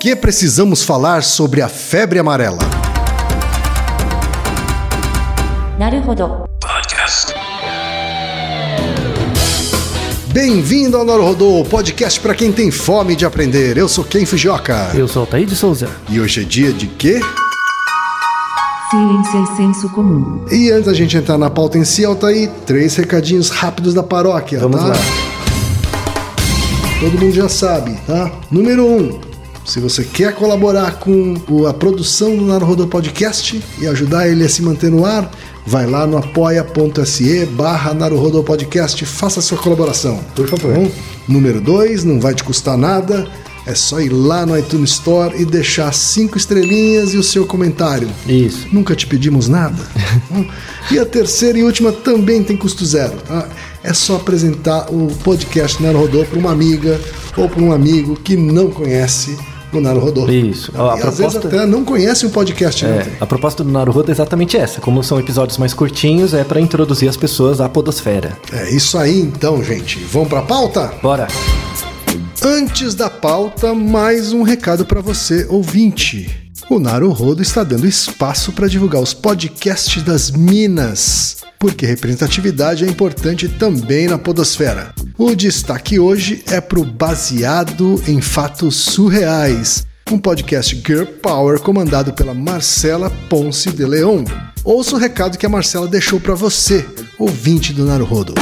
que precisamos falar sobre a febre amarela? Naruhodo. Bem-vindo ao Naruhodô, podcast para quem tem fome de aprender. Eu sou Ken Fujioka. Eu sou Altair de Souza. E hoje é dia de quê? Ciência e senso comum. E antes da gente entrar na pauta em si, Altair, três recadinhos rápidos da paróquia, Vamos tá? lá. Todo mundo já sabe, tá? Número um, se você quer colaborar com a produção do Naruhodô Podcast e ajudar ele a se manter no ar, vai lá no apoia.se barra Podcast, faça sua colaboração. Por favor. Número dois, não vai te custar nada, é só ir lá no iTunes Store e deixar cinco estrelinhas e o seu comentário. Isso. Nunca te pedimos nada. Hum. e a terceira e última também tem custo zero. Tá? É só apresentar o podcast Naruhodô para uma amiga ou para um amigo que não conhece o Naruhodô. Isso. E A às vezes proposta- até não conhece o podcast. né? É, a proposta do Naruhodo é exatamente essa. Como são episódios mais curtinhos, é para introduzir as pessoas à podosfera. É isso aí então, gente. Vamos para a pauta? Bora. Antes da pauta, mais um recado para você, ouvinte. O Naruhodo está dando espaço para divulgar os podcasts das Minas, porque representatividade é importante também na podosfera. O destaque hoje é para o Baseado em Fatos Surreais, um podcast Girl Power comandado pela Marcela Ponce de Leon. Ouça o recado que a Marcela deixou para você, ouvinte do Naruhodo.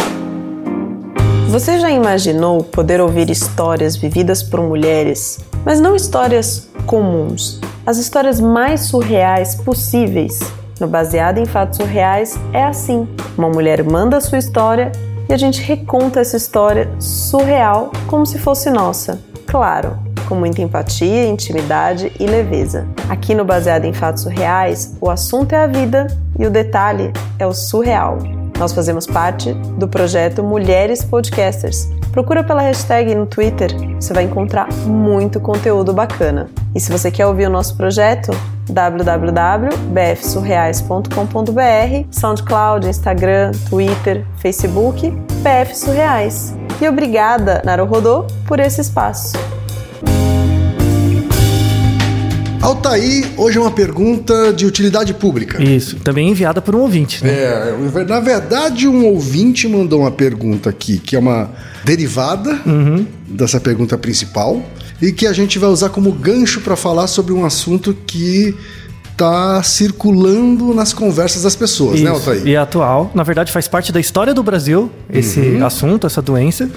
Você já imaginou poder ouvir histórias vividas por mulheres, mas não histórias comuns, as histórias mais surreais possíveis? No Baseado em Fatos Surreais é assim: uma mulher manda sua história e a gente reconta essa história surreal como se fosse nossa. Claro, com muita empatia, intimidade e leveza. Aqui no Baseado em Fatos Surreais, o assunto é a vida e o detalhe é o surreal. Nós fazemos parte do projeto Mulheres Podcasters. Procura pela hashtag no Twitter, você vai encontrar muito conteúdo bacana. E se você quer ouvir o nosso projeto, www.bfsurreais.com.br, SoundCloud, Instagram, Twitter, Facebook, BF Surreais. E obrigada, Naruhodô, por esse espaço. Altaí, hoje é uma pergunta de utilidade pública. Isso. Também enviada por um ouvinte, né? É, na verdade, um ouvinte mandou uma pergunta aqui, que é uma derivada dessa pergunta principal, e que a gente vai usar como gancho para falar sobre um assunto que está circulando nas conversas das pessoas, né, Isso. Altair? E é atual, na verdade, faz parte da história do Brasil esse Uhum. assunto, essa doença.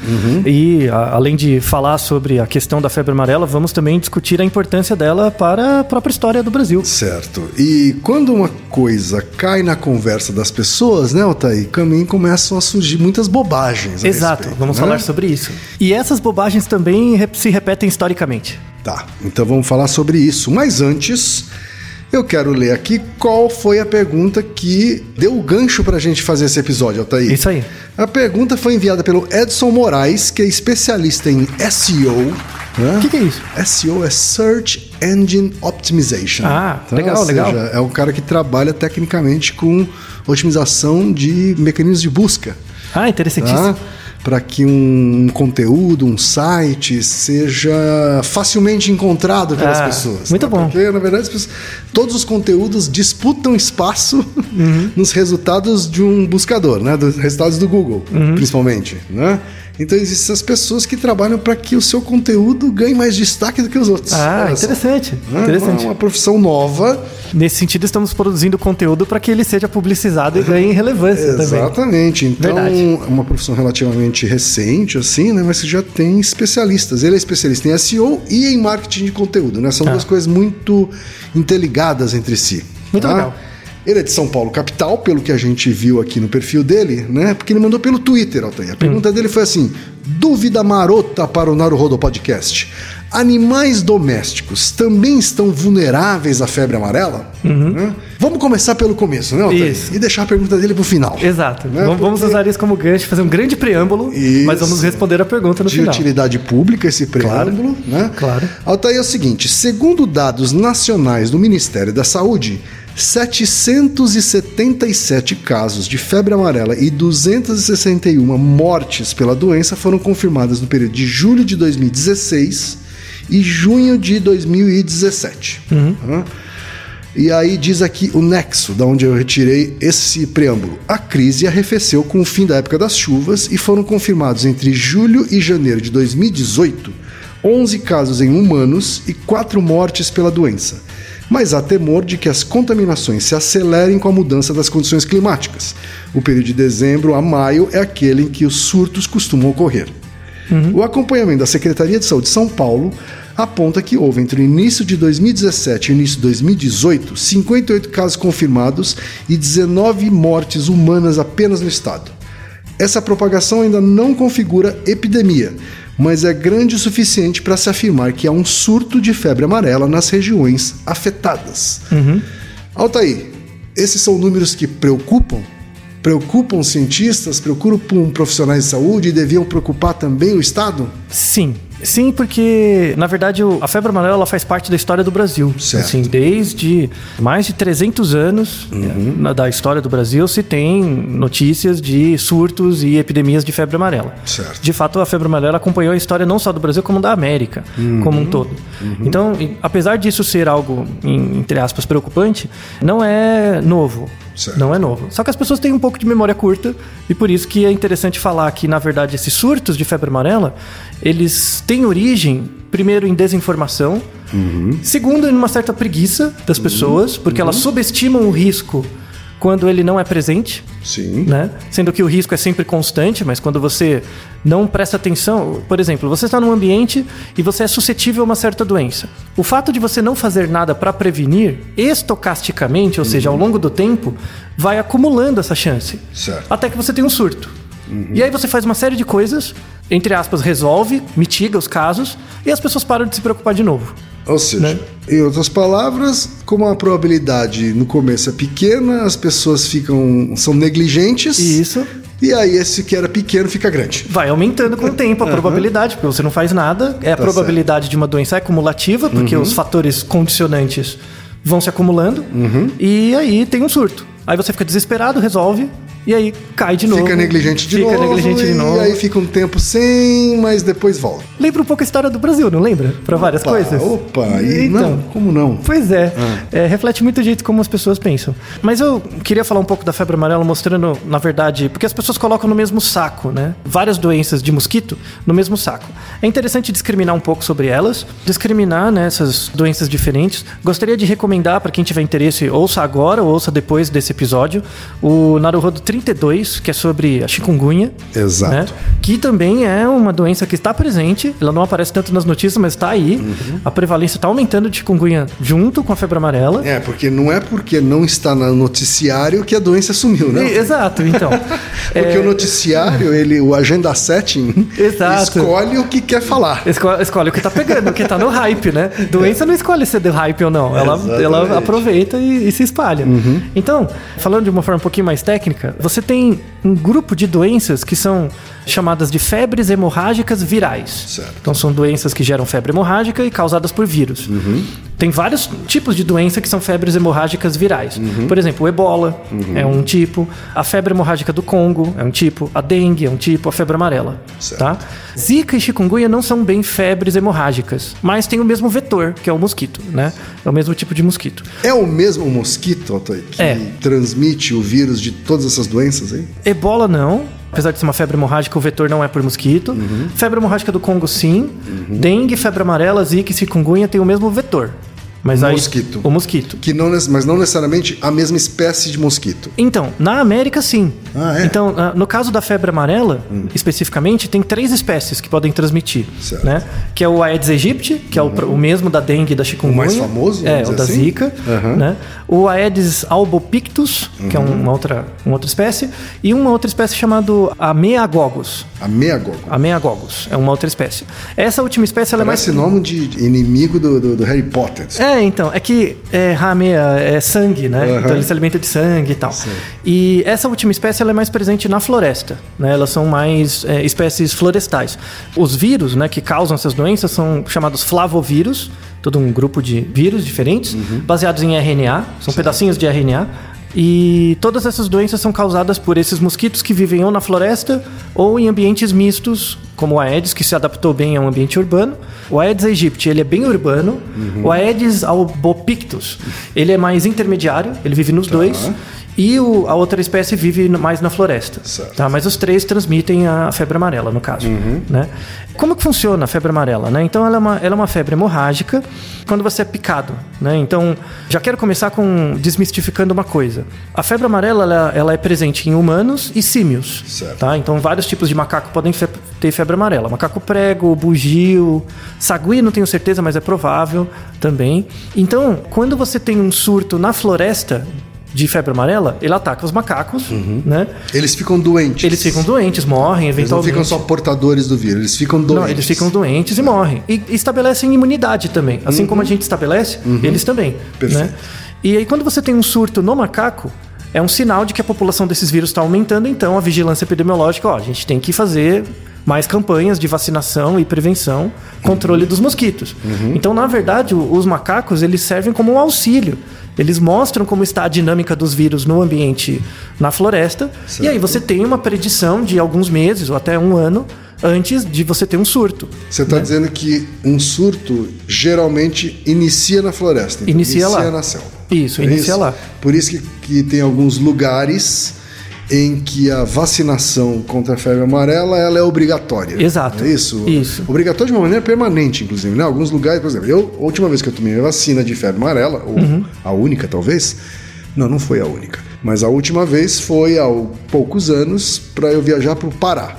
E a- além de falar sobre a questão da febre amarela, vamos também discutir a importância dela para a própria história do Brasil. Certo. E quando uma coisa cai na conversa das pessoas, né, Altair, também começam a surgir muitas bobagens. Exato, respeito, vamos né? falar sobre isso. E essas bobagens também se repetem historicamente. Tá, então vamos falar sobre isso. Mas antes, eu quero ler aqui qual foi a pergunta que deu o gancho pra gente fazer esse episódio, Altair. Isso aí. A pergunta foi enviada pelo Edson Moraes, que é especialista em SEO. né? O que, que é isso? SEO é Search Engine Optimization. Ah, legal, ou seja, legal. É um cara que trabalha tecnicamente com otimização de mecanismos de busca Ah, interessantíssimo. tá? Para que um conteúdo, um site seja facilmente encontrado pelas Ah, pessoas. muito bom. Porque, na verdade, as pessoas- todos os conteúdos disputam espaço Uhum. nos resultados de um buscador, né? Dos resultados do Google, Uhum. principalmente, né? Então existem essas pessoas que trabalham para que o seu conteúdo ganhe mais destaque do que os outros. Ah, Olha só. interessante. Interessante. Uma, uma profissão nova. Nesse sentido, estamos produzindo conteúdo para que ele seja publicizado e ganhe relevância também. Exatamente. Então, Verdade. é uma profissão relativamente recente, assim, né? Mas que já tem especialistas. Ele é especialista em SEO e em marketing de conteúdo, né? São Ah. duas coisas muito interligadas entre si. Muito legal. Ele é de São Paulo, capital, pelo que a gente viu aqui no perfil dele, né? Porque ele mandou pelo Twitter, Altair. A pergunta Hum. dele foi assim: dúvida marota para o Naruhodo Podcast. Animais domésticos também estão vulneráveis à febre amarela? Né? Vamos começar pelo começo, né, Altair? Uhum. Isso. E deixar a pergunta dele pro final. Exato. Né? Vamos- Porque usar isso como gancho, fazer um grande preâmbulo, Isso. mas vamos responder a pergunta no de final. utilidade pública esse preâmbulo, né? claro. Altair é o seguinte, segundo dados nacionais do Ministério da Saúde, 777 casos de febre amarela e 261 mortes pela doença foram confirmadas no período de julho de 2016 e junho de 2017. Uhum. E aí diz aqui o nexo, da onde eu retirei esse preâmbulo. A crise arrefeceu com o fim da época das chuvas e foram confirmados entre julho e janeiro de 2018 11 casos em humanos e 4 mortes pela doença. Mas há temor de que as contaminações se acelerem com a mudança das condições climáticas. O período de dezembro a maio é aquele em que os surtos costumam ocorrer. Uhum. O acompanhamento da Secretaria de Saúde de São Paulo aponta que houve entre o início de 2017 e o início de 2018 58 casos confirmados e 19 mortes humanas apenas no estado. Essa propagação ainda não configura epidemia, mas é grande o suficiente para se afirmar que há um surto de febre amarela nas regiões afetadas. Uhum. Altair, esses são números que preocupam? Preocupam cientistas, preocupam profissionais de saúde e deviam preocupar também o Estado? Sim, Sim, porque na verdade a febre amarela ela faz parte da história do Brasil. Certo. Assim, desde mais de 300 anos uhum. na, da história do Brasil se tem notícias de surtos e epidemias de febre amarela. Certo. De fato, a febre amarela acompanhou a história não só do Brasil como da América uhum. como um todo. Uhum. Então, apesar disso ser algo entre aspas preocupante, não é novo. Certo. Não é novo. Só que as pessoas têm um pouco de memória curta e por isso que é interessante falar que, na verdade, esses surtos de febre amarela, eles têm origem, primeiro, em desinformação, uhum. segundo, em uma certa preguiça das uhum. pessoas, porque uhum. elas subestimam o risco quando ele não é presente. Sim. Né? Sendo que o risco é sempre constante, mas quando você não presta atenção, por exemplo, você está num ambiente e você é suscetível a uma certa doença. O fato de você não fazer nada para prevenir, estocasticamente, ou uhum. seja, ao longo do tempo, vai acumulando essa chance. Certo. Até que você tem um surto. Uhum. E aí você faz uma série de coisas, entre aspas, resolve, mitiga os casos, e as pessoas param de se preocupar de novo. Ou seja, né? em outras palavras, como a probabilidade no começo é pequena, as pessoas ficam são negligentes. Isso. E aí esse que era pequeno fica grande. Vai aumentando com o tempo a uhum. probabilidade, porque você não faz nada. É a tá probabilidade certo. de uma doença é cumulativa, porque uhum. os fatores condicionantes vão se acumulando. Uhum. E aí tem um surto. Aí você fica desesperado, resolve, e aí cai de novo. Fica negligente de fica novo. negligente de novo. E aí fica um tempo sem, mas depois volta. Lembra um pouco a história do Brasil, não lembra? Para várias coisas. Opa, e então, não, como não? Pois é, ah. é, reflete muito o jeito como as pessoas pensam. Mas eu queria falar um pouco da febre amarela, mostrando, na verdade, porque as pessoas colocam no mesmo saco, né? Várias doenças de mosquito no mesmo saco. É interessante discriminar um pouco sobre elas, discriminar né, essas doenças diferentes. Gostaria de recomendar para quem tiver interesse, ouça agora ou ouça depois desse episódio, o Naruhodo 32, que é sobre a chikungunya. Exato. Né? Que também é uma doença que está presente, ela não aparece tanto nas notícias, mas está aí. Uhum. A prevalência está aumentando de chikungunya junto com a febre amarela. É, porque não é porque não está no noticiário que a doença sumiu, né? Exato, então. porque é... o noticiário, ele, o agenda setting, Exato. escolhe o que quer falar. Escolhe, escolhe o que está pegando, o que está no hype, né? Doença não escolhe ser de hype ou não. Ela, ela aproveita e, e se espalha. Uhum. Então, falando de uma forma um pouquinho mais técnica, você tem um grupo de doenças que são chamadas de febres hemorrágicas virais. Certo. Então são doenças que geram febre hemorrágica e causadas por vírus. Uhum. Tem vários tipos de doença que são febres hemorrágicas virais. Uhum. Por exemplo, o ebola uhum. é um tipo, a febre hemorrágica do Congo é um tipo, a dengue é um tipo, a febre amarela. Certo. Tá? Zika e chikungunya não são bem febres hemorrágicas, mas tem o mesmo vetor, que é o mosquito, né? É o mesmo tipo de mosquito. É o mesmo mosquito, Altair, que é. transmite o vírus de todas essas doenças aí? Ebola não, Apesar de ser uma febre hemorrágica, o vetor não é por mosquito. Uhum. Febre hemorrágica do Congo, sim. Uhum. Dengue, febre amarela, zika e chikungunya tem o mesmo vetor. Mas o aí, mosquito. O mosquito. Que não, mas não necessariamente a mesma espécie de mosquito. Então, na América, sim. Ah, é? Então, ah, no caso da febre amarela, hum. especificamente, tem três espécies que podem transmitir. Certo. Né? Que é o Aedes aegypti, que é o, uhum. o mesmo da dengue e da chikungunya. O mais famoso? É, o da assim? zika. Uhum. Né? O Aedes albopictus, uhum. que é Uhum. uma outra, uma outra espécie. E uma outra espécie chamada Ameagogus. Ameagogo. Ameagogus. É uma outra espécie. Essa última espécie, ela Parece é mais... nome de inimigo do, do, do Harry Potter. É, então, é que é, ramea é sangue, né? Uhum. Então ele se alimenta de sangue e tal. Sim. E essa última espécie ela é mais presente na floresta, né? Elas são mais é, espécies florestais. Os vírus, né, que causam essas doenças são chamados flavovírus, todo um grupo de vírus diferentes, baseados em RNA, são pedacinhos de RNA. E todas essas doenças são causadas por esses mosquitos que vivem ou na floresta ou em ambientes mistos, como o Aedes, que se adaptou bem a um ambiente urbano. O Aedes aegypti, ele é bem urbano. O Aedes albopictus, ele é mais intermediário, ele vive nos dois. E o- a outra espécie vive mais na floresta. Certo. Tá? Mas os três transmitem a febre amarela, no caso. Né? Como que funciona a febre amarela? Né? Então, ela é, uma, ela é uma febre hemorrágica quando você é picado. Né? Então, já quero começar com desmistificando uma coisa. A febre amarela ela, ela é presente em humanos e símios. Certo. Tá? Então, vários tipos de macaco podem fe- ter febre amarela. Macaco prego, bugio, sagui, não tenho certeza, mas é provável também. Então, quando você tem um surto na floresta de febre amarela, ele ataca os macacos, né? Eles ficam doentes. Eles ficam doentes, morrem Eles não eventualmente. ficam só portadores do vírus, eles ficam doentes. Não, eles ficam doentes e morrem. E estabelecem imunidade também. Assim como a gente estabelece, eles também. Uhum. Perfeito. Né? E aí, quando você tem um surto no macaco, é um sinal de que a população desses vírus está aumentando, então a vigilância epidemiológica, ó, a gente tem que fazer mais campanhas de vacinação e prevenção, controle dos mosquitos. Uhum. Então, na verdade, os macacos, eles servem como um auxílio. Eles mostram como está a dinâmica dos vírus no ambiente na floresta. E aí você tem uma predição de alguns meses ou até um ano antes de você ter um surto. Você está dizendo que um surto geralmente inicia na floresta. então, Inicia lá. na selva. Isso, É inicia lá. Por isso que, que tem alguns lugares em que a vacinação contra a febre amarela ela é obrigatória. Exato. É isso? Isso. Obrigatória de uma maneira permanente, inclusive. Né? Alguns lugares, por exemplo, eu, a última vez que eu tomei a vacina de febre amarela, ou Uhum. a única talvez, não, não foi a única. Mas a última vez foi há poucos anos para eu viajar para o Pará.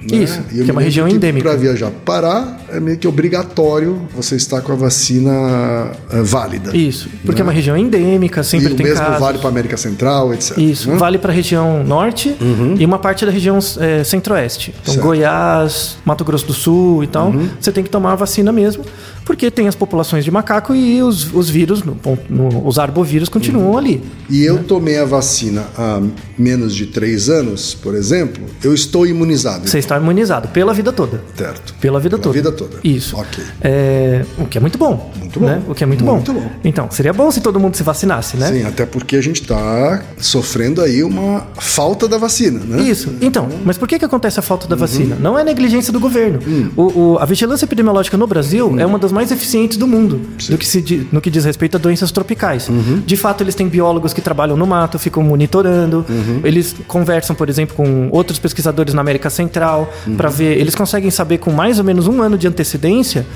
Né? Isso, E que é uma região que endêmica. Para viajar para Pará é meio que obrigatório você estar com a vacina eh, válida. Isso, porque é uma região endêmica, E sempre o tem mesmo casos. vale para América Central, etc. Isso, né? vale para a região norte e uma parte da região é, centro-oeste. Então, Certo. Uhum. Goiás, Mato Grosso do Sul e tal, você tem que tomar a vacina mesmo, porque tem as populações de macaco e os, os vírus, no, no- os arbovírus continuam Uhum. ali. E eu tomei a vacina há menos de três anos, por exemplo, eu estou imunizado. Você está imunizado pela vida toda. Certo. Pela vida Pela toda. vida toda. Isso. Ok. É, o que é muito bom. Muito bom. né? O que é muito, Muito bom. bom. Então, seria bom se todo mundo se vacinasse, né? Sim, até porque a gente está sofrendo aí uma falta da vacina, né? Isso. Então, mas por que, que acontece a falta da vacina? Não é negligência do governo. Hum. O, o- a vigilância epidemiológica no Brasil é uma das mais eficientes do mundo no que, se, no que diz respeito a doenças tropicais. Uhum. De fato, eles têm biólogos que trabalham no mato, ficam monitorando. Uhum. Eles conversam, por exemplo, com outros pesquisadores na América Central Uhum. para ver. Eles conseguem saber com mais ou menos um ano de antecedência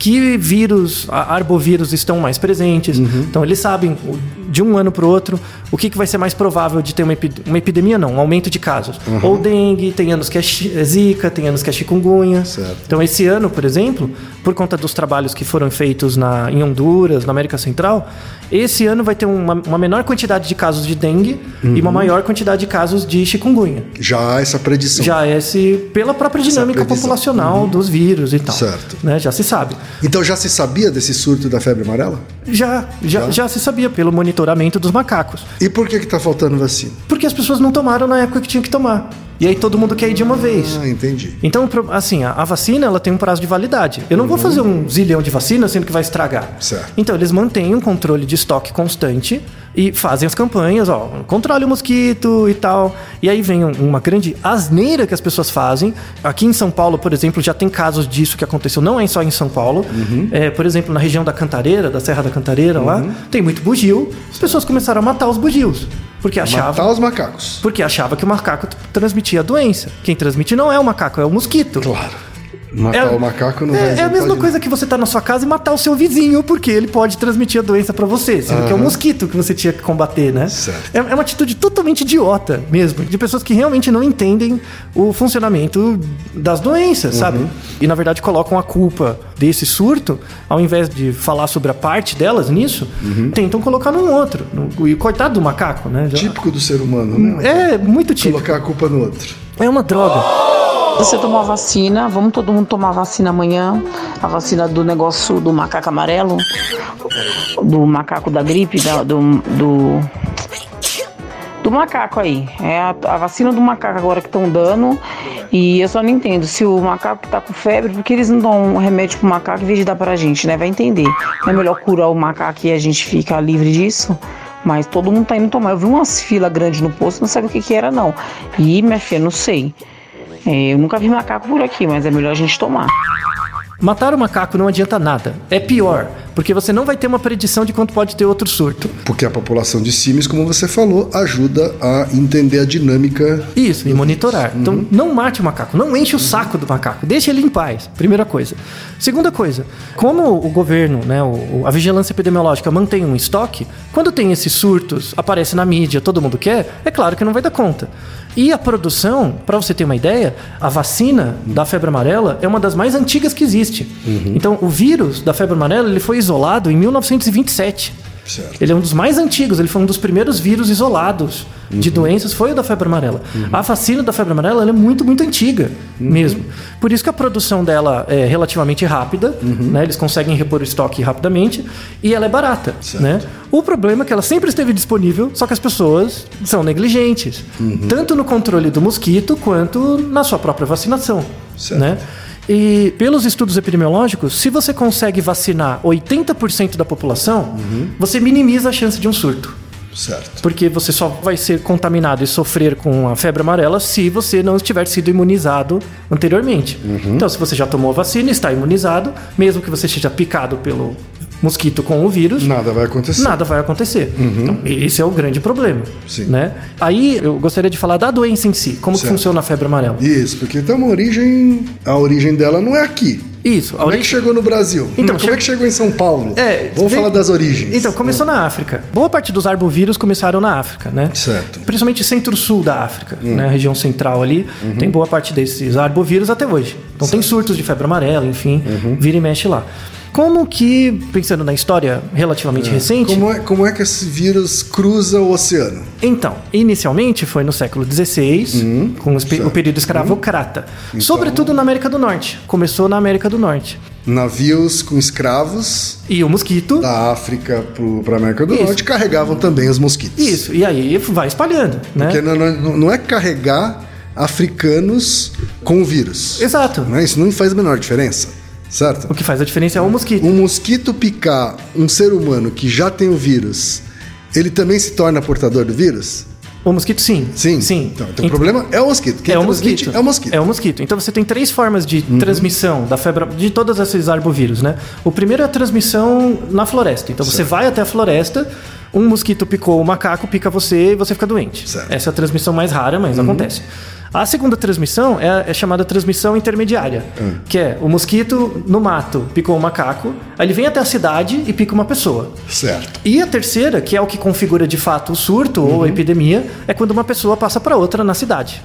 que vírus, arbovírus estão mais presentes. Uhum. Então eles sabem de um ano para o outro o que, que vai ser mais provável de ter uma, epi- uma epidemia, não, um aumento de casos. Uhum. Ou dengue, tem anos que é é zika, tem anos que é chikungunya. Certo. Então esse ano, por exemplo, por conta dos trabalhos que foram feitos na, em Honduras, na América Central, esse ano vai ter uma, uma menor quantidade de casos de dengue e Uhum. uma maior quantidade de casos de chikungunya. Já há essa predição. Já esse, pela própria dinâmica populacional dos vírus e tal. Certo. Né? Já se sabe. Então já se sabia desse surto da febre amarela? Já, já, já, se sabia pelo monitoramento dos macacos. E por que está faltando vacina? Porque as pessoas não tomaram na época que tinha que tomar. E aí todo mundo quer ir de uma vez. Ah, entendi. Então, assim, a, a vacina ela tem um prazo de validade. Eu não vou fazer um zilhão de vacinas sendo que vai estragar. Uhum. Certo. Então, eles mantêm um controle de estoque constante e fazem as campanhas, ó, controle o mosquito e tal. E aí vem um- uma grande asneira que as pessoas fazem. Aqui em São Paulo, por exemplo, já tem casos disso que aconteceu, não é só em São Paulo. Uhum. É, por exemplo, na região da Cantareira, da Serra da Cantareira lá, tem muito bugio. As pessoas começaram a matar os bugios. Porque achavam. Matar os macacos. Porque achava que o macaco transmitia a doença. Quem transmite não é o macaco, é o mosquito. Claro. Matar o macaco não é, é a mesma coisa que você tá na sua casa e matar o seu vizinho, porque ele pode transmitir a doença pra você, sendo que é o mosquito que você tinha que combater, né? Certo. É, é uma atitude totalmente idiota mesmo, de pessoas que realmente não entendem o funcionamento das doenças, sabe? Uhum. E na verdade colocam a culpa desse surto, ao invés de falar sobre a parte delas nisso, Uhum. tentam colocar num outro. No, e coitado do macaco, né? Já- Típico do ser humano, né? É muito típico. Colocar a culpa no outro. É uma droga. Você tomou a vacina, vamos todo mundo tomar a vacina amanhã. A vacina do negócio do macaco amarelo, do macaco da gripe, da- do, do, do macaco aí. É a, a vacina do macaco agora que estão dando. E eu só não entendo se o macaco que tá com febre, por que eles não dão um remédio pro macaco em vez de dar pra gente, né? Vai entender. Não é melhor curar o macaco e a gente ficar livre disso? Mas todo mundo tá indo tomar. Eu vi umas filas grandes no posto, não sabia o que que era não. E, minha filha, não sei. É, eu nunca vi macaco por aqui, mas é melhor a gente tomar. Matar o macaco não adianta nada. É pior, porque você não vai ter uma predição de quando pode ter outro surto. Porque a população de símios, como você falou, ajuda a entender a dinâmica. Isso, e monitorar. Então, não mate o macaco, não enche o saco do macaco, deixe ele em paz. Primeira coisa. Segunda coisa, como o governo, né, a vigilância epidemiológica mantém um estoque, quando tem esses surtos, aparece na mídia, todo mundo quer, é claro que não vai dar conta. E a produção, para você ter uma ideia, a vacina da febre amarela é uma das mais antigas que existe. Então, o vírus da febre amarela ele foi isolado em 1927. Certo. Ele é um dos mais antigos, ele foi um dos primeiros vírus isolados de doenças, foi o da febre amarela. A vacina da febre amarela ela é muito, muito antiga mesmo. Por isso que a produção dela é relativamente rápida, né? eles conseguem repor o estoque rapidamente, e ela é barata. Né? O problema é que ela sempre esteve disponível, só que as pessoas são negligentes, tanto no controle do mosquito quanto na sua própria vacinação. Certo. Né? E pelos estudos epidemiológicos, se você consegue vacinar 80% da população, você minimiza a chance de um surto. Certo. Porque você só vai ser contaminado e sofrer com a febre amarela se você não tiver sido imunizado anteriormente. Então, se você já tomou a vacina, está imunizado, mesmo que você seja picado pelo mosquito com o vírus, Nada vai acontecer. nada vai acontecer. Então, esse é o grande problema. Sim. Né? Aí eu gostaria de falar da doença em si, como que Certo. funciona a febre amarela. Isso, porque tem uma origem. A origem dela não é aqui. Isso, Como é que origem- chegou no Brasil? Então, como é que chegou em São Paulo? É, Vamos vem- falar das origens. Então, começou na África. Boa parte dos arbovírus começaram na África, né? Certo. Principalmente centro-sul da África, né? A região central ali. Uhum. Tem boa parte desses arbovírus até hoje. Então tem surtos de febre amarela, enfim, Uhum. vira e mexe lá. Como que, pensando na história relativamente recente, Como é, como é que esse vírus cruza o oceano? então, inicialmente foi no século XVI, com os o período escravocrata. Então- Sobretudo na América do Norte. Começou na América do Norte. Navios com escravos E o mosquito. da África para a América do Isso. Norte carregavam também os mosquitos. Isso, e aí vai espalhando, né? Porque não, não- não é carregar africanos com o vírus. Exato. Não é? Isso não faz a menor diferença, certo? O que faz a diferença é o mosquito. Um mosquito picar um ser humano que já tem o vírus, ele também se torna portador do vírus? O mosquito, sim. Sim. Sim. Então, então o problema é o mosquito. Quem é o mosquito. É o mosquito. Uhum. É o mosquito. Então você tem três formas de transmissão da febre de todos esses arbovírus, né? O primeiro é a transmissão na floresta. Então você vai até a floresta, um mosquito picou o macaco, pica você e você fica doente. Certo. Uhum. Essa é a transmissão mais rara, mas acontece. A segunda transmissão é, é chamada transmissão intermediária, Hum. que é o mosquito no mato picou o macaco, aí ele vem até a cidade e pica uma pessoa. Certo. E a terceira, que é o que configura de fato o surto ou a epidemia, é quando uma pessoa passa para outra na cidade.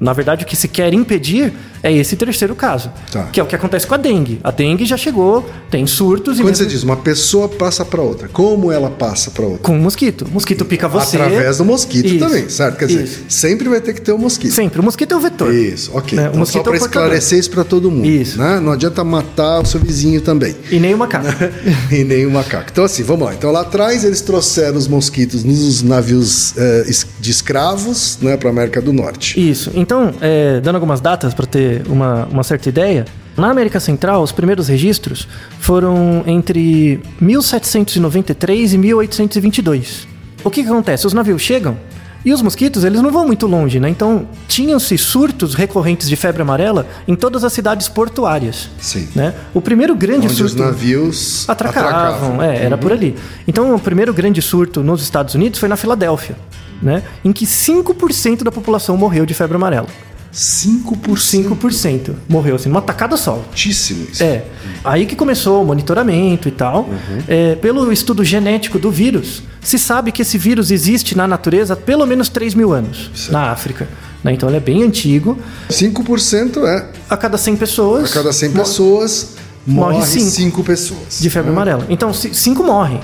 Na verdade, o que se quer impedir é esse terceiro caso, Tá. que é o que acontece com a dengue. A dengue já chegou, tem surtos e Quando mesmo você diz uma pessoa passa para outra, como ela passa para outra? com o mosquito. O mosquito pica você. Através do mosquito Isso. também, certo? Quer dizer, Isso. sempre vai ter que ter o mosquito. Sempre. O mosquito é o vetor. Isso, ok. Né? Então, só é para portador. esclarecer isso para todo mundo. Isso. Né? Não adianta matar o seu vizinho também. E nem o macaco. e nem o macaco. Então, assim, vamos lá. Então, lá atrás, eles trouxeram os mosquitos nos navios eh, de escravos né, para América do Norte. Isso. Então, é, dando algumas datas para ter uma, uma certa ideia, na América Central, os primeiros registros foram entre 1793 e 1822. O que, que acontece? Os navios chegam e os mosquitos, eles não vão muito longe, né? Então, tinham-se surtos recorrentes de febre amarela em todas as cidades portuárias. Sim. Né? O primeiro grande Onde surto... os navios atracavam. É, era por ali. Então, o primeiro grande surto nos Estados Unidos foi na Filadélfia, né? Em que 5% da população morreu de febre amarela. 5%. 5% morreu, assim, numa tacada só. Altíssimo isso. É. Aí que começou o monitoramento e tal. É, pelo estudo genético do vírus, se sabe que esse vírus existe na natureza há pelo menos 3 mil anos, na África. né? Então ele é bem antigo. 5% é A cada 100 pessoas. a cada 100 mo- pessoas morre morre cinco. 5 pessoas. De febre né? amarela. Então, ci- cinco morrem.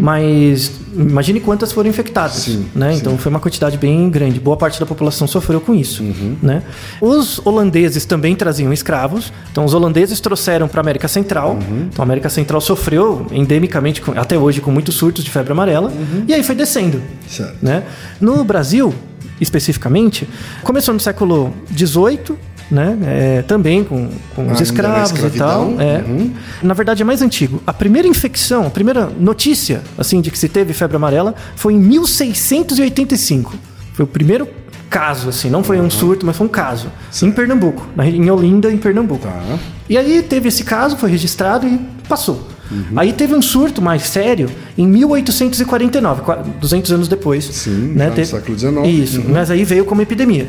Mas imagine quantas foram infectadas. Sim, né? sim. Então foi uma quantidade bem grande. Boa parte da população sofreu com isso. Né? Os holandeses também traziam escravos. Então os holandeses trouxeram para a América Central. Então a América Central sofreu endemicamente, até hoje, com muitos surtos de febre amarela. E aí foi descendo. Certo. Né? No Brasil, especificamente, começou no século XVIII né? É, também com, com os na escravos e tal. É. uhum. Na verdade, é mais antigo. A primeira infecção, a primeira notícia assim de que se teve febre amarela foi em 1685. Foi o primeiro caso, assim, não foi um surto, mas foi um caso. Em Pernambuco, na- em Olinda, em Pernambuco. Tá. E aí teve esse caso, foi registrado e passou. Uhum. Aí teve um surto mais sério em 1849, qua- 200 anos depois. Sim, né? Teve- século XIX. Isso, Uhum. mas aí veio como epidemia.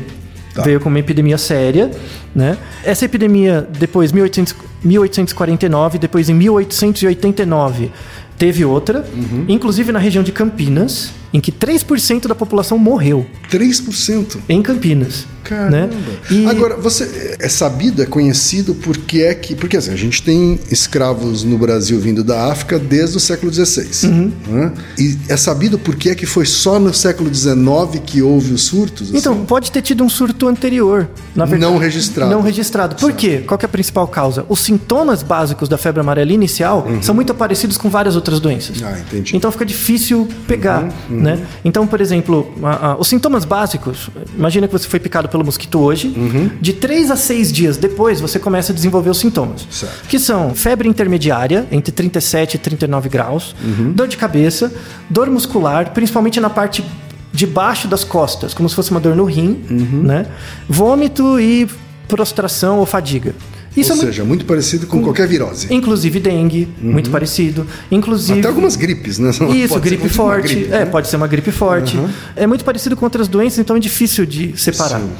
Tá. Veio como uma epidemia séria, né? Essa epidemia, depois 1800, 1849, depois em 1889, teve outra, Uhum. inclusive na região de Campinas, em que 3% da população morreu 3%. em Campinas. Caramba. Né? E Agora, você é sabido, é conhecido porque é que. Porque assim, a gente tem escravos no Brasil vindo da África desde o século XVI. Uhum. né? E é sabido por que é que foi só no século XIX que houve os surtos? Então, assim? pode ter tido um surto anterior. Na verdade. Não registrado. Não registrado. Por quê? Qual que é a principal causa? Os sintomas básicos da febre amarela inicial são muito parecidos com várias outras doenças. Uhum. Ah, entendi. Então fica difícil pegar, né? Então, por exemplo, a- a- os sintomas básicos, imagina que você foi picado pelo mosquito hoje, Uhum. de 3 a 6 dias depois você começa a desenvolver os sintomas. Certo. Que são febre intermediária, entre 37 e 39 graus, Uhum. dor de cabeça, dor muscular, principalmente na parte debaixo das costas, como se fosse uma dor no rim, Uhum. né? Vômito e prostração ou fadiga. Isso Ou é muito- seja, muito parecido com qualquer virose. Inclusive dengue, muito parecido. Inclusive. Uhum. Até algumas gripes, né? Isso, gripe forte. gripe, é, né? pode ser uma gripe forte. É muito parecido com outras doenças, então é difícil de separar. Sim.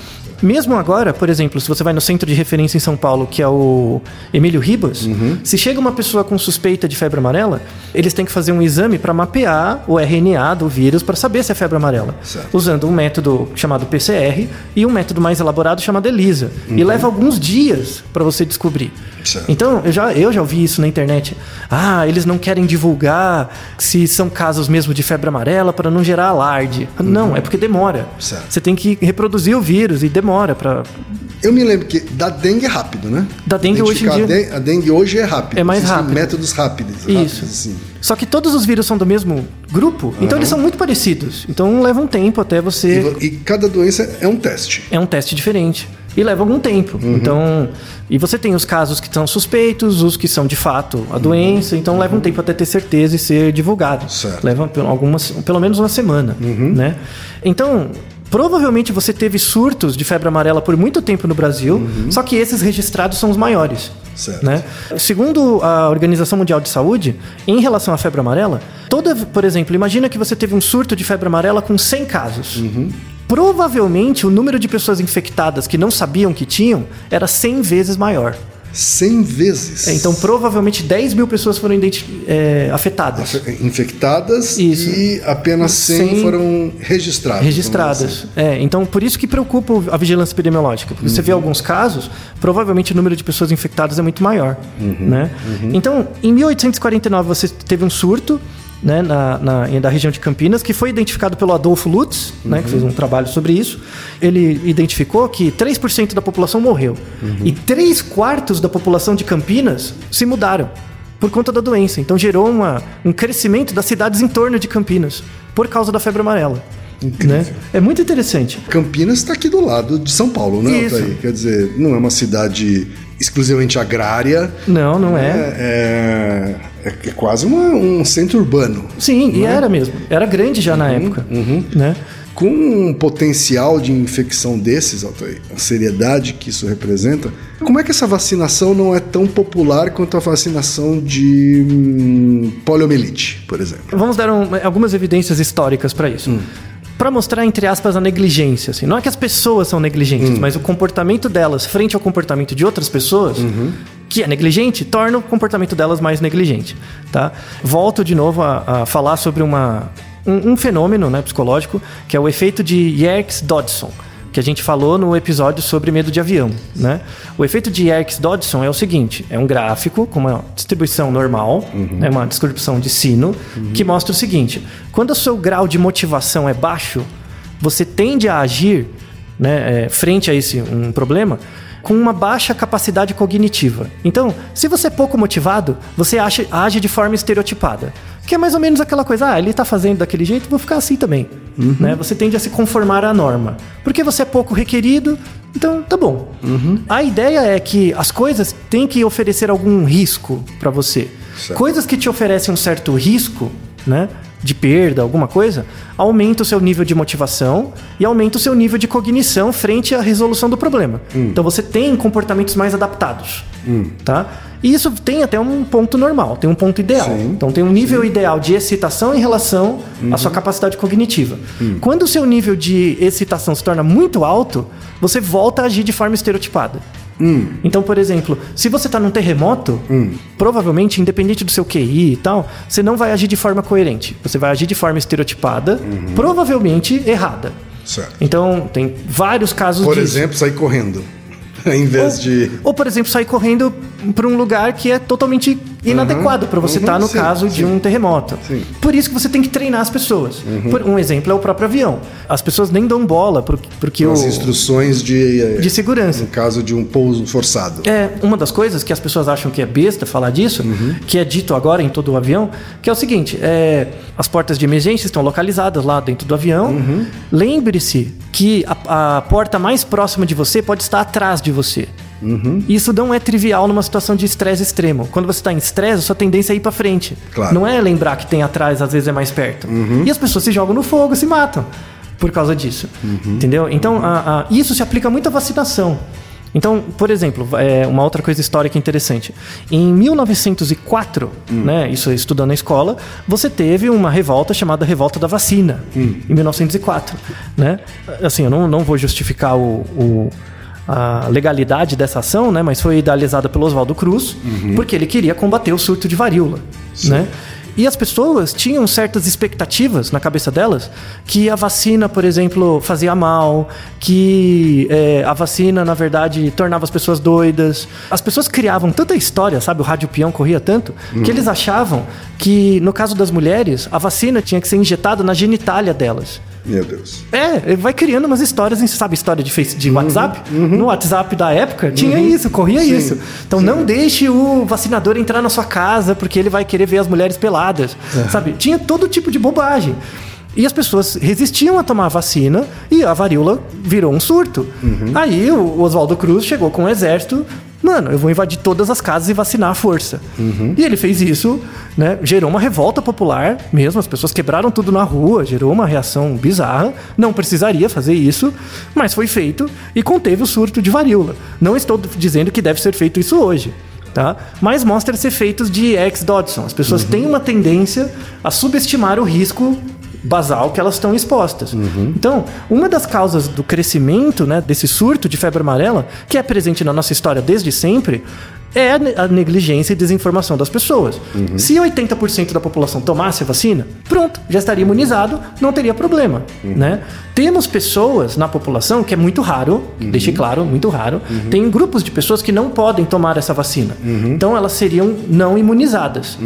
Mesmo agora, por exemplo, se você vai no centro de referência em São Paulo, que é o Emílio Ribas, Uhum. se chega uma pessoa com suspeita de febre amarela, eles têm que fazer um exame para mapear o RNA do vírus para saber se é febre amarela, Certo. usando um método chamado PCR e um método mais elaborado chamado ELISA. Uhum. E leva alguns dias para você descobrir. Certo. Então, eu já, eu já ouvi isso na internet. Ah, eles não querem divulgar se são casos mesmo de febre amarela para não gerar alarde. Não, é porque demora. Uhum. Certo. Você tem que reproduzir o vírus e demora para. Eu me lembro que da dengue é rápido, né? Da dengue hoje em dia- A dengue, a dengue hoje é rápido. É mais Existem rápido. métodos rápidos. Isso. rápidos, assim. Só que todos os vírus são do mesmo grupo, então eles são muito parecidos. Então leva um tempo até E, você. vo- e cada doença é um teste. É um teste diferente. E leva algum tempo. Uhum. Então. E você tem os casos que são suspeitos, os que são de fato a doença, então leva um tempo até ter certeza e ser divulgado. Certo. Leva pelo- algumas, pelo menos uma semana. Uhum. Né? Então. Provavelmente você teve surtos de febre amarela por muito tempo no Brasil, só que esses registrados são os maiores. Uhum. Certo. Né? Segundo a Organização Mundial de Saúde, em relação à febre amarela, toda, por exemplo, imagina que você teve um surto de febre amarela com 100 casos. Uhum. Provavelmente o número de pessoas infectadas que não sabiam que tinham era 100 vezes maior. 100 vezes. É, Então, provavelmente 10 mil pessoas foram é, afetadas. Infectadas Isso. e apenas 100, 100 foram registradas. registradas. dizer É, então, por isso que preocupa a vigilância epidemiológica. Porque você vê Uhum. alguns casos, provavelmente o número de pessoas infectadas é muito maior. Uhum. Né? Então, em 1849, você teve um surto né, na, na, da região de Campinas, que foi identificado pelo Adolfo Lutz, né, que fez Uhum. um trabalho sobre isso. Ele identificou que 3% da população morreu. Uhum. E 3 quartos da população de Campinas se mudaram por conta da doença. Então gerou uma, um crescimento das cidades em torno de Campinas por causa da febre amarela. Né? É muito interessante. Campinas está aqui do lado de São Paulo, né? Quer dizer, não é uma cidade exclusivamente agrária. Não, não é. É, é, é quase uma- um centro urbano. Sim, e era mesmo. Era grande já Uhum, na época. Né? Com um potencial de infecção desses, Altair, a seriedade que isso representa, como é que essa vacinação não é tão popular quanto a vacinação de hum, poliomielite, por exemplo? Vamos dar um- algumas evidências históricas para isso. Hum. Para mostrar, entre aspas, a negligência. Assim. Não é que as pessoas são negligentes, Hum. mas o comportamento delas frente ao comportamento de outras pessoas, Uhum. que é negligente, torna o comportamento delas mais negligente. Tá? Volto de novo a, a falar sobre uma, um, um fenômeno né, psicológico, que é o efeito de Yerkes-Dodson que a gente falou no episódio sobre medo de avião, né? O efeito de Yerkes-Dodson é o seguinte, é um gráfico com uma distribuição normal, né, uma distribuição de sino, que mostra o seguinte, quando o seu grau de motivação é baixo, você tende a agir né, é, frente a esse um problema com uma baixa capacidade cognitiva. Então, se você é pouco motivado, você age, age de forma estereotipada. Que é mais ou menos aquela coisa, ah, ele tá fazendo daquele jeito, vou ficar assim também. Né? Você tende a se conformar à norma. Porque você é pouco requerido, Então, tá bom. A ideia é que as coisas têm que oferecer algum risco para você. Certo. Coisas que te oferecem um certo risco, né? De perda, alguma coisa, aumenta o seu nível de motivação e aumenta o seu nível de cognição frente à resolução do problema. Então você tem comportamentos mais adaptados. Tá? E isso tem até um ponto normal, tem um ponto ideal. Sim. Então tem um nível ideal de excitação em relação à sua capacidade cognitiva. Quando o seu nível de excitação se torna muito alto, você volta a agir de forma estereotipada. Então, por exemplo, se você está num terremoto, provavelmente, independente do seu QI e tal, você não vai agir de forma coerente. Você vai agir de forma estereotipada, provavelmente errada. Certo. Então, tem vários casos Por disso. exemplo, sair correndo. em vez de. Ou, por exemplo, sair correndo para um lugar que é totalmente inadequado para você uhum, estar no sim, caso de sim. um terremoto. Sim. Uhum. Por isso que você tem que treinar as pessoas. Por- um exemplo é o próprio avião. As pessoas nem dão bola porque o As instruções de. eh, de segurança. No caso de um pouso forçado. É uma das coisas que as pessoas acham que é besta falar disso, Uhum. que é dito agora em todo o avião, que é o seguinte: é, as portas de emergência estão localizadas lá dentro do avião. Uhum. Lembre-se que a, a porta mais próxima de você pode estar atrás de você. Uhum. Isso não é trivial numa situação de estresse extremo. Quando você está em estresse, a sua tendência é ir para frente. Claro. Uhum. Não é lembrar que tem atrás, às vezes é mais perto. E as pessoas se jogam no fogo, se matam por causa disso. Uhum. Entendeu? Então, a- a- isso se aplica muito à vacinação. Então, por exemplo, é uma outra coisa histórica interessante. Em 1904, Hum. né, isso estudando na escola, você teve uma revolta chamada Revolta da Vacina, Hum. em 1904. Né? Assim, eu não, não vou justificar o- o, a legalidade dessa ação, né, mas foi idealizada pelo Oswaldo Cruz, Uhum. porque ele queria combater o surto de varíola. Né? E as pessoas tinham certas expectativas na cabeça delas que a vacina, por exemplo, fazia mal, que é, a vacina, na verdade, tornava as pessoas doidas. As pessoas criavam tanta história, sabe? O rádio peão corria tanto, que eles achavam que, no caso das mulheres, a vacina tinha que ser injetada na genitália delas. Meu Deus. É, vai criando umas histórias, sabe, história de, face, de WhatsApp? No WhatsApp da época tinha isso, corria Sim, isso. Então não deixe o vacinador entrar na sua casa porque ele vai querer ver as mulheres peladas, sabe? Tinha todo tipo de bobagem. E as pessoas resistiam a tomar a vacina e a varíola virou um surto. Aí o Oswaldo Cruz chegou com um exército. Mano, eu vou invadir todas as casas e vacinar à força. E ele fez isso, né? Gerou uma revolta popular mesmo. As pessoas quebraram tudo na rua, gerou uma reação bizarra. Não precisaria fazer isso, mas foi feito e conteve o surto de varíola. Não estou dizendo que deve ser feito isso hoje. Tá? Mas mostra os efeitos de X. Dodson. As pessoas têm uma tendência a subestimar o risco basal que elas estão expostas. Então, uma das causas do crescimento né, desse surto de febre amarela, que é presente na nossa história desde sempre, é a ne- a negligência e desinformação das pessoas. Se 80% da população tomasse a vacina, pronto, já estaria imunizado, não teria problema. Né? Temos pessoas na população, que é muito raro, deixe claro, muito raro, tem grupos de pessoas que não podem tomar essa vacina. Então elas seriam não imunizadas.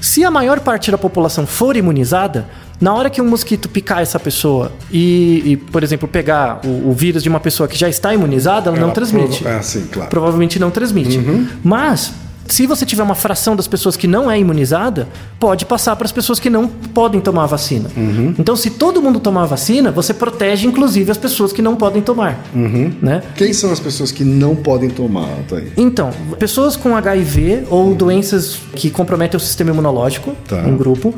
Se a maior parte da população for imunizada, na hora que um mosquito picar essa pessoa e, e, por exemplo, pegar o, o vírus de uma pessoa que já está imunizada, ela, não Ela transmite. prova- Ah, sim, claro. Provavelmente não transmite. Mas, se você tiver uma fração das pessoas que não é imunizada, pode passar para as pessoas que não podem tomar a vacina. Então, se todo mundo tomar a vacina, você protege inclusive as pessoas que não podem tomar. Né? Quem são as pessoas que não podem tomar, Thaís? Então, pessoas com HIV ou doenças que comprometem o sistema imunológico, Tá. um grupo,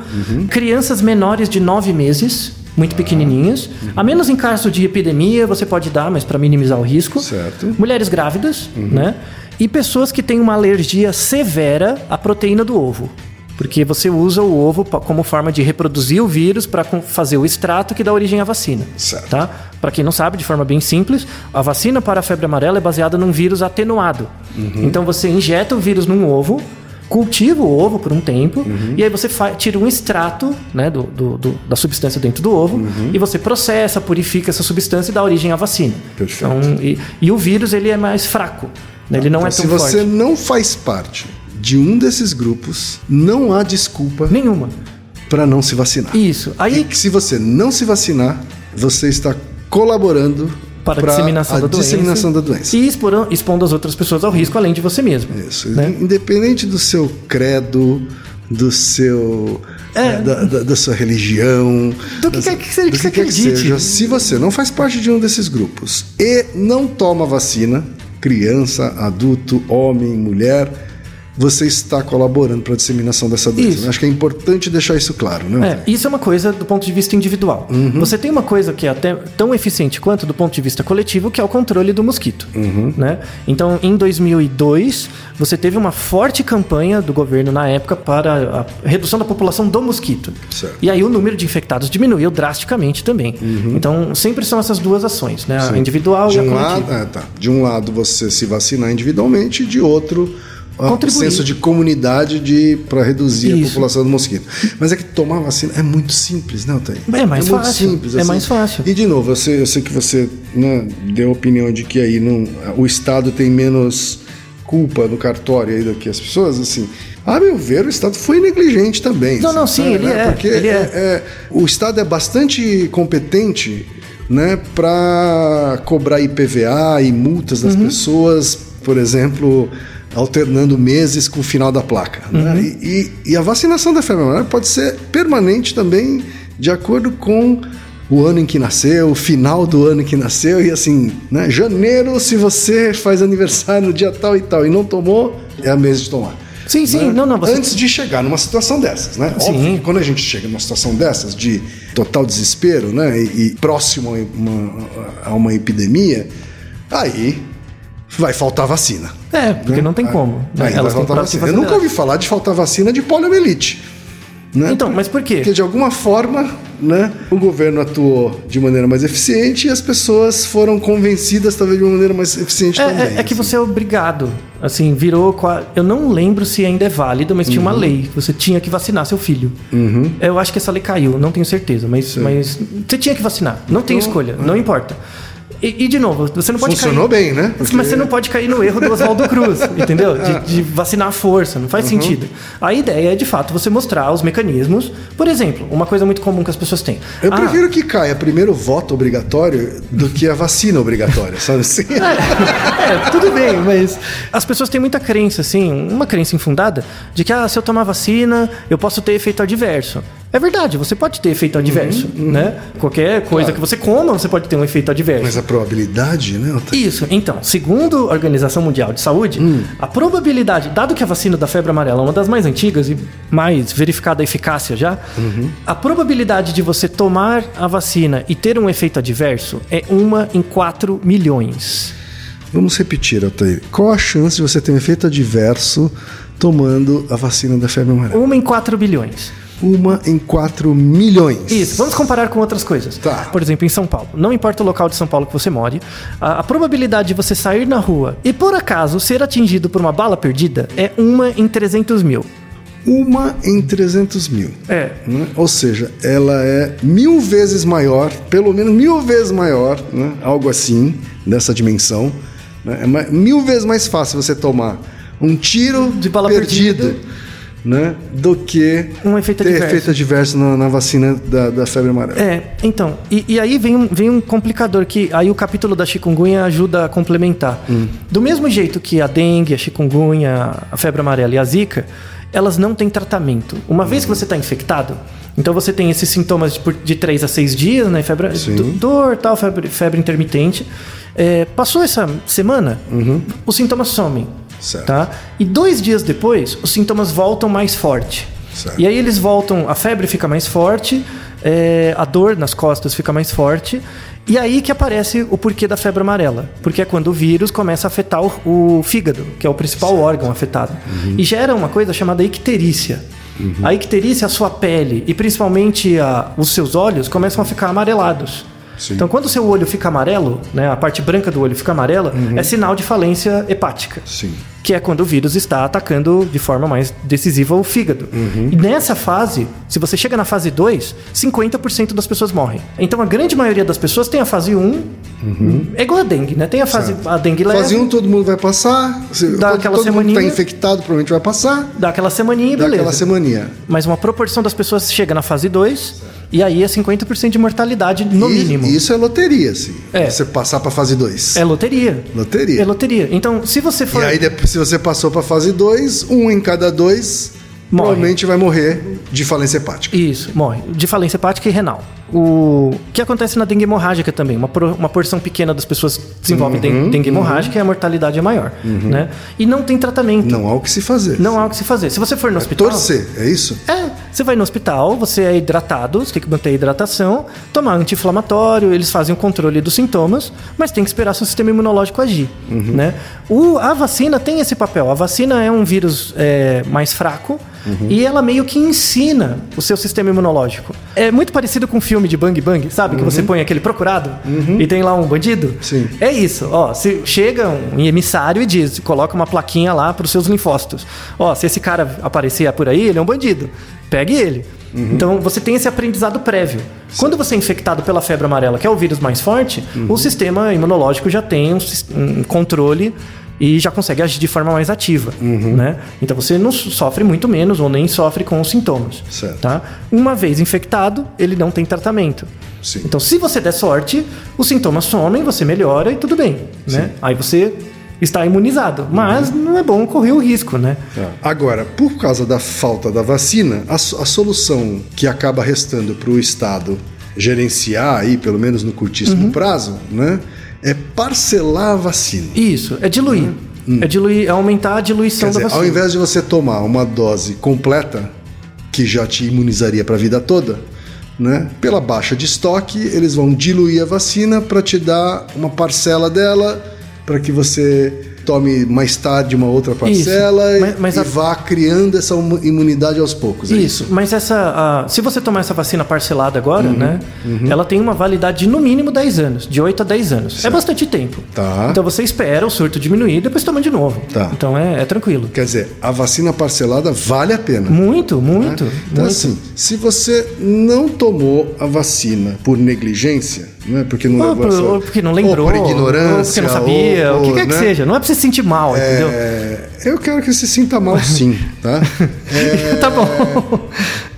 crianças menores de 9 meses, muito pequenininhas, a menos em caso de epidemia você pode dar, mas para minimizar o risco. Certo. Mulheres grávidas, né? E pessoas que têm uma alergia severa à proteína do ovo. Porque você usa o ovo como forma de reproduzir o vírus para fazer o extrato que dá origem à vacina. Certo. Tá? Para quem não sabe, de forma bem simples, a vacina para a febre amarela é baseada num vírus atenuado. Então você injeta o vírus num ovo, cultiva o ovo por um tempo, e aí você tira um extrato né, do, do- do- da substância dentro do ovo, e você processa, purifica essa substância e dá origem à vacina. Perfeito. Então, e, e o vírus ele é mais fraco. Né? Ele não é Então, tão se você forte. não faz parte de um desses grupos, não há desculpa Nenhuma. para não se vacinar. Isso. Aí E que se você não se vacinar, você está colaborando para a disseminação, da, doença, disseminação da doença. E expondo, expondo as outras pessoas ao risco, além de você mesmo. Isso. né? Independente do seu credo, do seu. É. Da, da- da sua religião. Do que quer que seja que você quer acredite. seja. Se você não faz parte de um desses grupos e não toma vacina, criança, adulto, homem, mulher, você está colaborando para a disseminação dessa doença. Né? Acho que é importante deixar isso claro, né? É, isso é uma coisa do ponto de vista individual. Uhum. Você tem uma coisa que é até tão eficiente quanto do ponto de vista coletivo, que é o controle do mosquito. Uhum. Né? Então, em 2002, você teve uma forte campanha do governo na época para a redução da população do mosquito. Certo. E aí o número de infectados diminuiu drasticamente também. Então, sempre são essas duas ações, né? a individual Uhum. De e a um, coletiva. lado, é, tá. de um lado você se vacinar individualmente, de outro Contribuir. senso de comunidade de para reduzir a Isso. população do mosquito. Mas é que tomar vacina é muito simples, né, Otávio? É mais muito fácil, simples. assim. é mais fácil. E de novo, eu sei, eu sei que você né, deu a opinião de que aí não, o Estado tem menos culpa no cartório aí do que as pessoas, assim. A meu ver, o Estado foi negligente também. Não, não, sim, ele né? é, Porque ele é. é, o Estado é bastante competente né, para cobrar IPVA e multas Uhum. das pessoas, por exemplo, alternando meses com o final da placa. né? Uhum. E, e- e a vacinação da febre amarela pode ser permanente também, de acordo com o ano em que nasceu, o final do ano em que nasceu, e assim, né? Janeiro, se você faz aniversário no dia tal e tal e não tomou, é a mês de tomar. Sim, sim, né? não, não. Você... Antes de chegar numa situação dessas, né? Sim. Óbvio que quando a gente chega numa situação dessas, de total desespero, né? E, e próximo a uma, a uma epidemia, aí vai faltar vacina. É, porque não tem como. né? Aí vai Elas têm faltar vacina. Eu nunca ouvi falar de faltar vacina de poliomielite. Né? Então, mas por quê? Porque de alguma forma, né, o governo atuou de maneira mais eficiente e as pessoas foram convencidas talvez de uma maneira mais eficiente É, também. é- é que assim. você é obrigado. Assim, virou. Eu não lembro se ainda é válido, mas tinha uma Uhum. lei. que Você tinha que vacinar seu filho. Eu acho que essa lei caiu, não tenho certeza. Mas, mas você tinha que vacinar. Não tem escolha, não importa. E, e, de novo, você não pode é. Funcionou cair. bem, né? Porque- Mas você não pode cair no erro do Oswaldo Cruz, entendeu? De, de vacinar à força, não faz Uhum. sentido. A ideia é, de fato, você mostrar os mecanismos. Por exemplo, uma coisa muito comum que as pessoas têm. Eu Ah, prefiro que caia primeiro o voto obrigatório do que a vacina obrigatória, sabe assim? É, tudo bem, mas as pessoas têm muita crença, assim, uma crença infundada, de que ah, se eu tomar vacina, eu posso ter efeito adverso. É verdade, você pode ter efeito adverso, né? Qualquer coisa que você coma, você pode ter um efeito adverso. Mas a probabilidade, né? Isso, então, segundo a Organização Mundial de Saúde, a probabilidade, dado que a vacina da febre amarela é uma das mais antigas e mais verificada a eficácia já, a probabilidade de você tomar a vacina e ter um efeito adverso é uma em 4 milhões. Vamos repetir, Altair. Qual a chance de você ter um efeito adverso tomando a vacina da febre amarela? Uma em 4 bilhões. Uma em 4 milhões. Isso, vamos comparar com outras coisas. Tá. Por exemplo, em São Paulo. Não importa o local de São Paulo que você more, a, a probabilidade de você sair na rua e, por acaso, ser atingido por uma bala perdida é uma em 300 mil. Uma em 300 mil. É. né? Ou seja, ela é mil vezes maior, pelo menos mil vezes maior, né? algo assim, dessa dimensão. né? É mil vezes mais fácil você tomar um tiro De bala perdido, perdida. Né? do que Um efeito ter adverso. efeito adverso na, na vacina da, da febre amarela. É, então, e, e aí vem um, vem um complicador que aí o capítulo da chikungunya ajuda a complementar. Do mesmo jeito que a dengue, a chikungunya, a febre amarela e a zika, elas não têm tratamento. Uma vez que você está infectado, então você tem esses sintomas de, de 3 a 6 dias, né? Febre, Sim. dor, tal, febre, febre intermitente. É, passou essa semana, os sintomas somem. Certo. Tá? E dois dias depois, os sintomas voltam mais forte. Certo. E aí eles voltam, a febre fica mais forte, é, a dor nas costas fica mais forte. E aí que aparece o porquê da febre amarela. Porque é quando o vírus começa a afetar o, o fígado, que é o principal órgão afetado. Uhum. E gera uma coisa chamada icterícia. A icterícia, a sua pele e principalmente a- os seus olhos começam a ficar amarelados. Sim. Então, quando o seu olho fica amarelo, né, a parte branca do olho fica amarela, Uhum. é sinal de falência hepática Sim. que é quando o vírus está atacando de forma mais decisiva o fígado. Uhum. E nessa fase, se você chega na fase 2, 50% das pessoas morrem. Então a grande maioria das pessoas tem a fase 1, é igual a dengue, né? Tem a fase a dengue leve, Fase 1 todo mundo vai passar. Se- Dá todo, aquela todo mundo semaninha. está infectado provavelmente vai passar. dá aquela semaninha e Dá beleza. aquela semaninha. Mas uma proporção das pessoas chega na fase 2 e aí é 50% de mortalidade no E- mínimo. Isso é loteria, assim. É. Você passar para fase 2. É loteria. Loteria. É loteria. Então, se você for E aí, depois, se você passou para fase 2, um em cada dois Morre. provavelmente vai morrer de falência hepática. Isso, morre. De falência hepática e renal. O que acontece na dengue hemorrágica também. Uma, pro- uma porção pequena das pessoas desenvolve den- dengue hemorrágica e a mortalidade é maior. Né? E não tem tratamento. Não há o que se fazer. Não há o que se fazer. Se você for no hospital. Torcer, é isso? É, você vai no hospital, você é hidratado, você tem que manter a hidratação, tomar anti-inflamatório, eles fazem o controle dos sintomas, mas tem que esperar seu sistema imunológico agir. Né? O, a vacina tem esse papel. A vacina é um vírus é, mais fraco e ela meio que ensina o seu sistema imunológico. É muito parecido com um filme de Bang Bang, sabe? Que você põe aquele procurado e tem lá um bandido. Sim. É isso, ó. Se chega um emissário e diz, coloca uma plaquinha lá para os seus linfócitos. Ó, se esse cara aparecer por aí, ele é um bandido. Pegue ele. Então você tem esse aprendizado prévio. Quando você é infectado pela febre amarela, que é o vírus mais forte, o sistema imunológico já tem um, um controle e já consegue agir de forma mais ativa, né? Então você não sofre muito menos ou nem sofre com os sintomas, Certo. tá? Uma vez infectado, ele não tem tratamento. Sim. Então, se você der sorte, os sintomas somem, você melhora e tudo bem, né? Aí você está imunizado, mas não é bom correr o risco, né? Agora, por causa da falta da vacina, a, a solução que acaba restando para o Estado gerenciar aí, pelo menos no curtíssimo Uhum. prazo, né, é parcelar a vacina. Isso, é diluir. É diluir, é aumentar a diluição Hum. Quer da dizer, vacina. ao invés de você tomar uma dose completa, que já te imunizaria para a vida toda, né? Pela baixa de estoque, eles vão diluir a vacina para te dar uma parcela dela, para que você tome mais tarde uma outra parcela Isso, mas- mas e a- vá criando essa imu- imunidade aos poucos. é Isso, mas essa. a- se você tomar essa vacina parcelada agora, Uhum, né? Ela tem uma validade de no mínimo 10 anos, de 8 a 10 anos. É bastante tempo. Tá. Então você espera o surto diminuir e depois toma de novo. Tá. Então é, é tranquilo. Quer dizer, a vacina parcelada vale a pena. Muito, muito. Então, muito. assim, se você não tomou a vacina por negligência, né? Porque não Ou levou por- essa- ou porque não lembrou, ou por ignorância, ou porque não sabia, ou- o que ou, quer que né? seja. Não é pra você sentir mal, entendeu? É, eu quero que se sinta mal sim, tá? É, tá bom.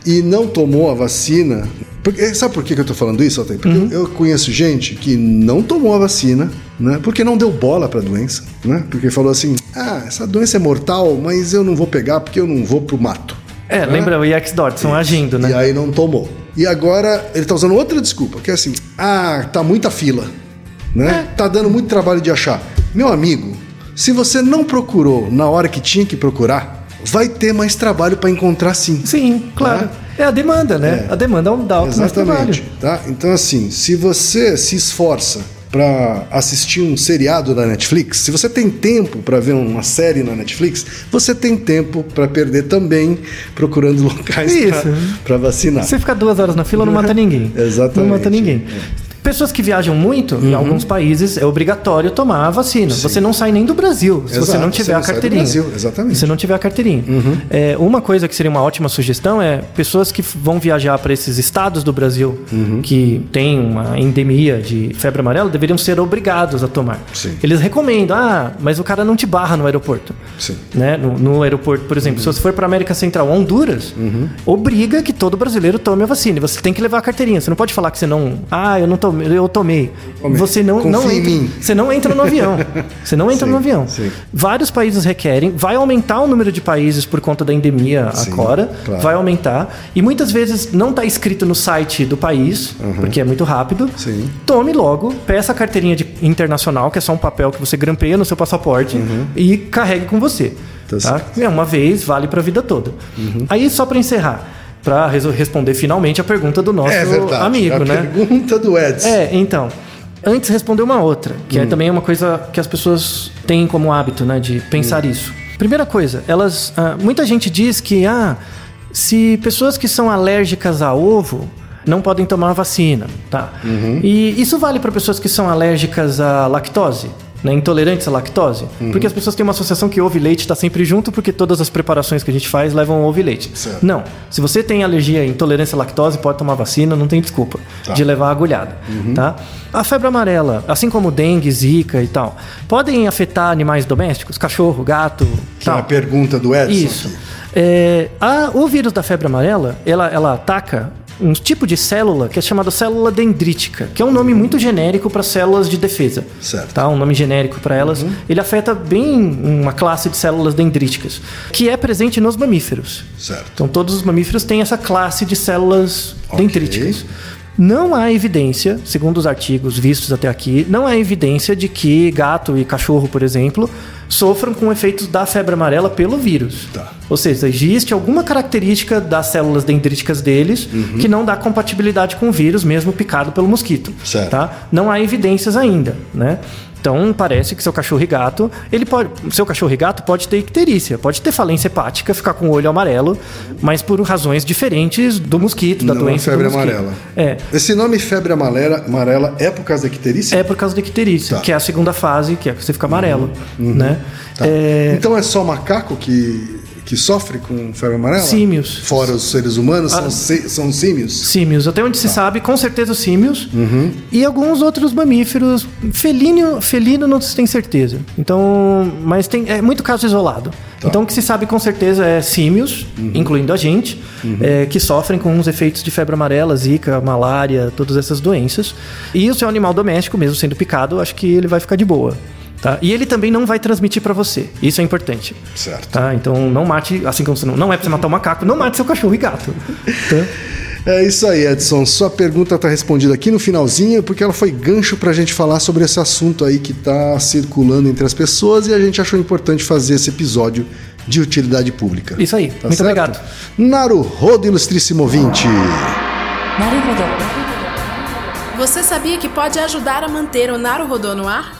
e não tomou a vacina. Porque, sabe por que eu tô falando isso, Altair? Porque Uhum. eu conheço gente que não tomou a vacina, né? Porque não deu bola pra doença, né? Porque falou assim: ah, essa doença é mortal, mas eu não vou pegar porque eu não vou pro mato. É, lembra o EX Dodson agindo, E né? aí não tomou. E agora ele tá usando outra desculpa, que é assim: ah, tá muita fila, né? É. Tá dando muito trabalho de achar. Meu amigo, se você não procurou na hora que tinha que procurar, vai ter mais trabalho pra encontrar sim. Sim, claro. É a demanda, né? É. A demanda dá o mais trabalho. Exatamente. Tá? Então, assim, se você se esforça para assistir um seriado da Netflix, se você tem tempo para ver uma série na Netflix, você tem tempo para perder também procurando locais para vacinar. Você ficar duas horas na fila não mata ninguém. Exatamente. É. Não mata ninguém. Pessoas que viajam muito, em alguns países é obrigatório tomar a vacina. Você não sai nem do Brasil se você Exato, não tiver você a não sai do carteirinha. Brasil, exatamente. Uhum. Se você não tiver a carteirinha. É, uma coisa que seria uma ótima sugestão é pessoas que vão viajar para esses estados do Brasil Uhum. que tem uma endemia de febre amarela deveriam ser obrigados a tomar. Sim. Eles recomendam, ah, mas o cara não te barra no aeroporto. Sim. Né? No, no aeroporto, por exemplo, se você for para América Central, Honduras, Uhum. obriga que todo brasileiro tome a vacina. Você tem que levar a carteirinha. Você não pode falar que você não. Ah, eu não tomei, eu tomei. Tomei. Você não, Confia não entra. Você não entra no avião. Você não entra Sim, no avião. sim. Vários países requerem, vai aumentar o número de países por conta da endemia Sim, agora, claro. vai aumentar. E muitas vezes não está escrito no site do país, porque é muito rápido. Uhum. Tome logo, peça a carteirinha de internacional, que é só um papel que você grampeia no seu passaporte e carregue com você. Tá Tá É uma vez, vale para a vida toda. Aí, só para encerrar, para responder finalmente a pergunta do nosso É verdade. amigo, a né? pergunta do Edson. É, então. Antes responder uma outra, que Hum. é também uma coisa que as pessoas têm como hábito, né, de pensar Hum. isso. Primeira coisa, elas, ah, muita gente diz que ah, se pessoas que são alérgicas a ovo não podem tomar vacina, tá? Uhum. E isso vale para pessoas que são alérgicas à lactose, né, intolerantes à lactose, Uhum. porque as pessoas têm uma associação que ovo e leite está sempre junto, porque todas as preparações que a gente faz levam ovo e leite. Certo. Não, se você tem alergia e intolerância à lactose, pode tomar vacina, não tem desculpa Tá. de levar a agulhada, tá? A febre amarela, assim como dengue, zika e tal, podem afetar animais domésticos, cachorro, gato, Que é a tal. pergunta do Edson. Isso. É, a- o vírus da febre amarela, ela, ela ataca um tipo de célula que é chamada célula dendrítica, que é um nome muito genérico para células de defesa. Certo. Tá? Um nome genérico para elas. Ele afeta bem uma classe de células dendríticas, que é presente nos mamíferos. Certo. Então todos os mamíferos têm essa classe de células Ok. dendríticas. Não há evidência, segundo os artigos vistos até aqui, não há evidência de que gato e cachorro, por exemplo, sofram com efeitos da febre amarela pelo vírus. Tá. Ou seja, existe alguma característica das células dendríticas deles Uhum. que não dá compatibilidade com o vírus, mesmo picado pelo mosquito. Certo. Tá? Não há evidências ainda, né? Então parece que seu cachorro e gato, ele pode, seu cachorro e gato pode ter icterícia, pode ter falência hepática, ficar com o olho amarelo, mas por razões diferentes do mosquito, da Não a doença febre do amarela. É. Esse nome febre amarela, amarela é por causa da icterícia? É por causa da icterícia, Tá. que é a segunda fase, que é que você fica amarelo, né? Tá. É, Então é só macaco que, que sofre com febre amarela? Símios. Fora os seres humanos, Ah. são, são símios? Símios, até onde se Tá. sabe, com certeza os símios. Uhum. E alguns outros mamíferos. Felino, felino não se tem certeza. Então, mas tem é muito caso isolado. Tá. Então o que se sabe com certeza é símios, Uhum. incluindo a gente, é, que sofrem com os efeitos de febre amarela, zika, malária, todas essas doenças. E o seu animal doméstico, mesmo sendo picado, acho que ele vai ficar de boa. Tá? E ele também não vai transmitir para você. Isso é importante. Certo. Tá? Então não mate, assim como você não, não é para você matar um macaco, não mate seu cachorro e gato. Tá? É isso aí, Edson. Sua pergunta está respondida aqui no finalzinho, porque ela foi gancho para a gente falar sobre esse assunto aí que está circulando entre as pessoas e a gente achou importante fazer esse episódio de utilidade pública. Isso aí. Tá Muito certo? obrigado. Naruhodo, ilustríssimo ouvinte. Naruhodo. Você sabia que pode ajudar a manter o Naruhodo no ar?